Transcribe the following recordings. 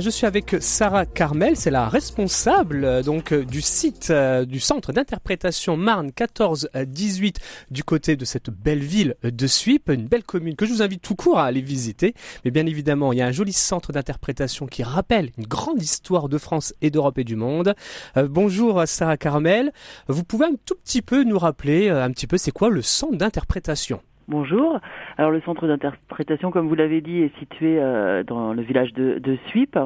Je suis avec Sarah Carmel, c'est la responsable euh, donc euh, du site euh, du centre d'interprétation Marne 14-18 du côté de cette belle ville de Suip, une belle commune que je vous invite tout court à aller visiter. Mais bien évidemment, il y a un joli centre d'interprétation qui rappelle une grande histoire de France et d'Europe et du monde. bonjour Sarah Carmel, vous pouvez un tout petit peu nous rappeler un petit peu c'est quoi le centre d'interprétation? Bonjour. Alors le centre d'interprétation, comme vous l'avez dit, est situé euh, dans le village de, de Suip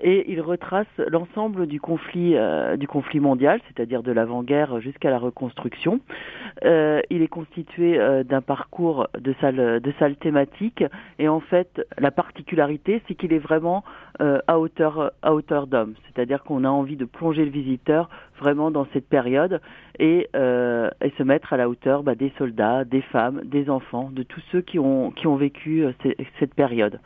et il retrace l'ensemble du conflit euh, du conflit mondial, c'est-à-dire de l'avant-guerre jusqu'à la reconstruction. Euh, il est constitué d'un parcours de salles de salles thématiques et en fait la particularité c'est qu'il est vraiment à hauteur à hauteur d'homme, c'est-à-dire qu'on a envie de plonger le visiteur vraiment dans cette période et, et se mettre à la hauteur bah, des soldats, des femmes, des enfants de tous ceux qui ont, qui ont vécu euh, cette période.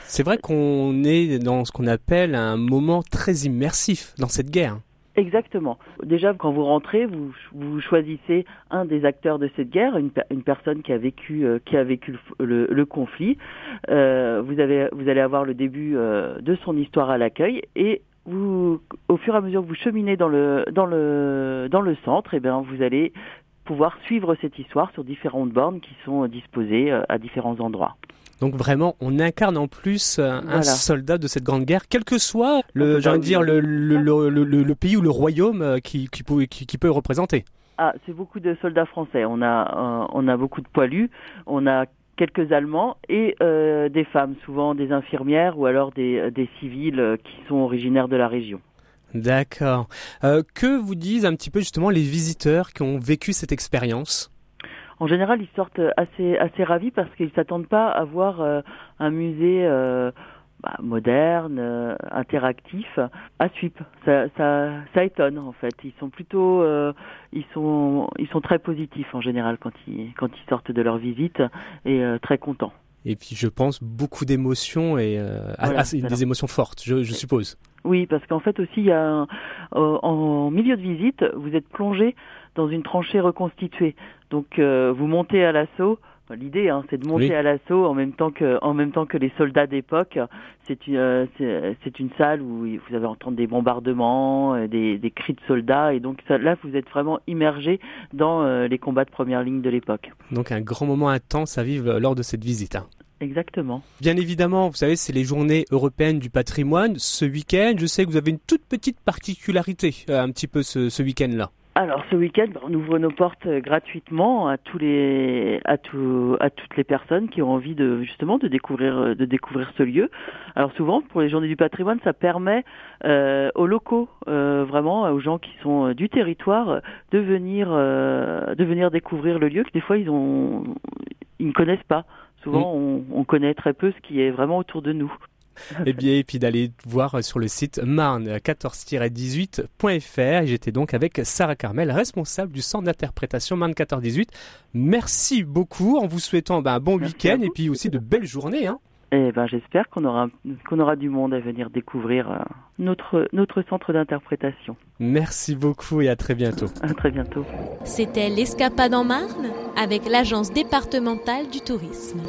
C'est vrai qu'on est dans ce qu'on appelle un moment très immersif dans cette guerre. Exactement. Déjà, quand vous rentrez, vous, vous choisissez un des acteurs de cette guerre, une, une personne qui a vécu, euh, qui a vécu le, le, conflit. Euh, vous, avez, vous allez avoir le début de son histoire à l'accueil et vous, au fur et à mesure que vous cheminez dans le, dans le, dans le centre, et eh bien, vous allez pouvoir suivre cette histoire sur différentes bornes qui sont disposées euh, à différents endroits. Donc vraiment, on incarne en plus euh, un soldat de cette grande guerre, quel que soit le, j'ai dire, le, le, le, le, pays ou le royaume euh, qui, qui, peut, qui, peut représenter. Ah, c'est beaucoup de soldats français. On a, on a beaucoup de poilus. On a quelques Allemands et des femmes, souvent des infirmières ou alors des, des civils qui sont originaires de la région. D'accord. Euh, que vous disent un petit peu justement les visiteurs qui ont vécu cette expérience? En général, ils sortent assez assez ravis parce qu'ils s'attendent pas à voir euh, un musée euh, bah, moderne, interactif à Suip. Ça, ça, ça, étonne en fait. Ils sont plutôt, ils sont ils sont très positifs en général quand ils quand ils sortent de leur visite et très contents. Et puis je pense beaucoup d'émotions et des émotions fortes, je, je suppose. Oui, parce qu'en fait aussi, il y a en milieu de visite, vous êtes plongé dans une tranchée reconstituée. Donc euh, vous montez à l'assaut. L'idée, hein, c'est de monter à l'assaut en même temps que en même temps que les soldats d'époque. C'est une euh, c'est une salle où vous allez entendre des bombardements, euh, des, des cris de soldats, et donc là vous êtes vraiment immergé dans les combats de première ligne de l'époque. Donc un grand moment intense à vivre lors de cette visite. Hein. Exactement. Bien évidemment, vous savez, c'est les journées européennes du patrimoine. Ce week-end, je sais que vous avez une toute petite particularité euh, un petit peu ce, ce week-end-là. Alors ce week-end, on ouvre nos portes euh, gratuitement à tous les à tout, à toutes les personnes qui ont envie de justement de découvrir euh, de découvrir ce lieu. Alors souvent pour les journées du patrimoine, ça permet euh, aux locaux euh, vraiment aux gens qui sont du territoire de venir euh, de venir découvrir le lieu que des fois ils ont ils ne connaissent pas. Souvent, mm. on, connaît très peu ce qui est vraiment autour de nous. et eh bien, et puis d'aller voir sur le site marne14-18.fr. J'étais donc avec Sarah Carmel, responsable du centre d'interprétation Marne 14-18. Merci beaucoup en vous souhaitant ben, un bon week-end et puis aussi de belles journées. Hein. Eh ben, j'espère qu'on aura, qu'on aura du monde à venir découvrir euh, notre, notre centre d'interprétation. Merci beaucoup et à très bientôt. À très bientôt. C'était l'Escapade en Marne avec l'Agence départementale du tourisme.